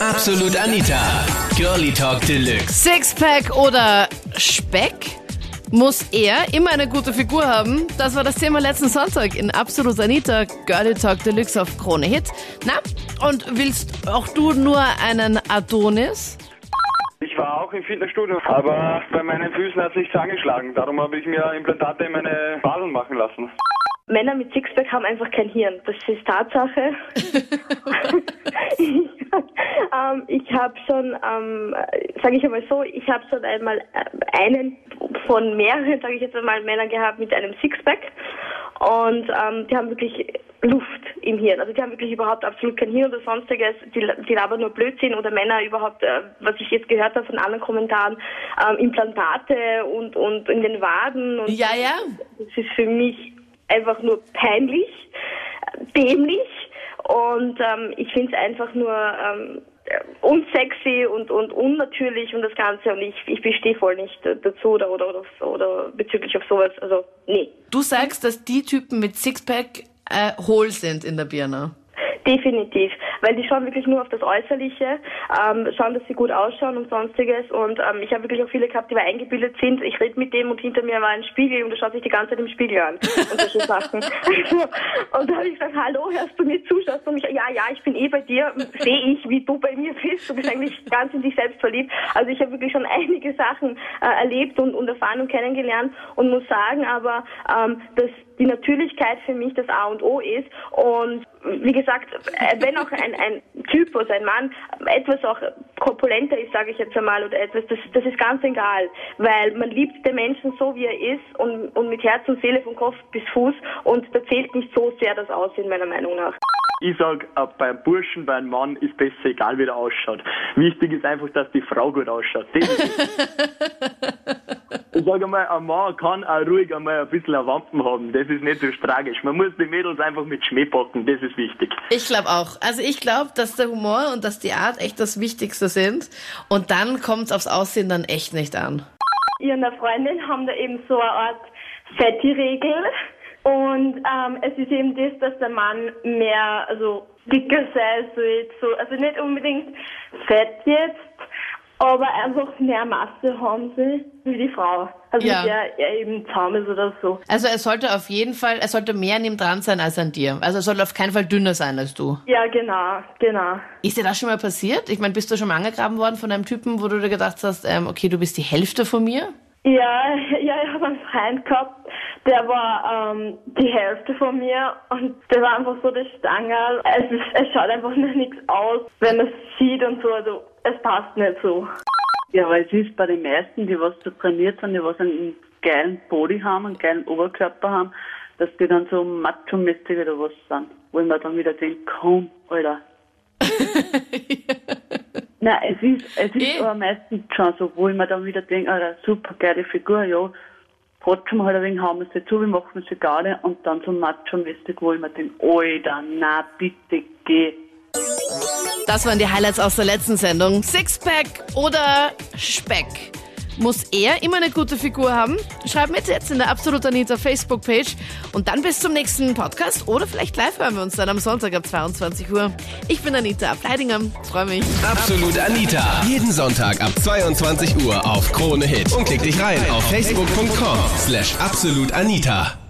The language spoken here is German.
Absolut Anita. Girlie Talk Deluxe. Sixpack oder Speck? Muss er immer eine gute Figur haben? Das war das Thema letzten Sonntag in Absolut Anita, Girlie Talk Deluxe auf Krone Hit. Na, und willst auch du nur einen Adonis? Ich war auch im Fitnessstudio, aber bei meinen Füßen hat es nichts angeschlagen. Darum habe ich mir Implantate in meine Wadeln machen lassen. Männer mit Sixpack haben einfach kein Hirn. Das ist Tatsache. ähm, ich habe schon, ähm, sage ich einmal so, ich habe schon einmal äh, einen von mehreren, sage ich jetzt einmal, Männern gehabt mit einem Sixpack. Und ähm, die haben wirklich Luft im Hirn. Also die haben wirklich überhaupt absolut kein Hirn oder sonstiges. Die, die labern nur Blödsinn oder Männer überhaupt, äh, was ich jetzt gehört habe von anderen Kommentaren, ähm, Implantate und, und in den Waden. Und Ja, ja. Das ist für mich einfach nur peinlich, äh, dämlich und ähm, ich finde es einfach nur ähm, äh, unsexy und, und unnatürlich und das Ganze und ich, ich bestehe voll nicht dazu oder, oder, oder, oder bezüglich auf sowas. Also, nee. Du sagst, dass die Typen mit Sixpack äh, hohl sind in der Birne. Definitiv, weil die schauen wirklich nur auf das Äußerliche, ähm, schauen, dass sie gut ausschauen und sonstiges. Und ähm, ich habe wirklich auch viele gehabt, die mal eingebildet sind. Ich rede mit dem und hinter mir war ein Spiegel und er schaut sich die ganze Zeit im Spiegel an und solche Sachen. und da habe ich gesagt, hallo, hörst du mir zu? Schaust du mich? Ja, ja, ich bin eh bei dir. Sehe ich, wie du bei mir bist. Du bist eigentlich ganz in dich selbst verliebt. Also ich habe wirklich schon einige Sachen äh, erlebt und, und erfahren und kennengelernt und muss sagen, aber ähm, dass die Natürlichkeit für mich das A und O ist. Und wie gesagt, äh, wenn auch ein, ein Typ oder ein Mann etwas auch korpulenter ist, sage ich jetzt einmal, oder etwas, das, das ist ganz egal, weil man liebt den Menschen so, wie er ist und, und mit Herz und Seele von Kopf bis Fuß und da zählt nicht so sehr das Aussehen meiner Meinung nach. Ich sag, äh, beim Burschen, beim Mann ist besser, egal wie der ausschaut. Wichtig ist einfach, dass die Frau gut ausschaut. Sage einmal, ein Mann kann auch ruhig einmal ein bisschen ein Wampen haben. Das ist nicht so tragisch. Man muss die Mädels einfach mit Schmäh packen, das ist wichtig. Ich glaube auch. Also ich glaube, dass der Humor und dass die Art echt das Wichtigste sind. Und dann kommt es aufs Aussehen dann echt nicht an. Ich und eine Freundin haben da eben so eine Art Fetti-Regel. Und ähm, es ist eben das, dass der Mann mehr, also dicker sei, so jetzt so, also nicht unbedingt fett jetzt, aber einfach mehr Masse haben sie wie die Frau. Also Ja. der er eben zahm ist oder so. Also er sollte auf jeden Fall, er sollte mehr an ihm dran sein als an dir. Also er soll auf keinen Fall dünner sein als du. Ja, genau, genau. Ist dir das schon mal passiert? Ich meine, bist du schon mal angegraben worden von einem Typen, wo du dir gedacht hast, ähm, okay, du bist die Hälfte von mir? Ja, ja, ich habe einen Freund gehabt, der war ähm, die Hälfte von mir und der war einfach so der Stangerl. Es, ist, es schaut einfach noch nichts aus, wenn man es sieht und so, also es passt nicht so. Ja, aber es ist bei den meisten, die was so trainiert sind, die was einen geilen Body haben, einen geilen Oberkörper haben, dass die dann so macho-mäßig oder was sind. Wo ich mir dann wieder denke, komm, Alter. Nein, es ist, es ist Eh. aber meistens schon so, wo ich mir dann wieder denke, Alter, super geile Figur, ja, trotzdem halt ein wenig hauen wir sie zu, wir machen sie gerade und dann so macho-mäßig, wo ich mir denke, Alter, na bitte geh. Das waren die Highlights aus der letzten Sendung. Sixpack oder Speck? Muss er immer eine gute Figur haben? Schreib mit jetzt in der Absolut Anita Facebook-Page. Und dann bis zum nächsten Podcast. Oder vielleicht live hören wir uns dann am Sonntag ab 22 Uhr. Ich bin Anita Ableidinger. Freue mich. Absolut Anita. Jeden Sonntag ab 22 Uhr auf Krone Hit. Und klick dich rein auf facebook.com slash absolutanita.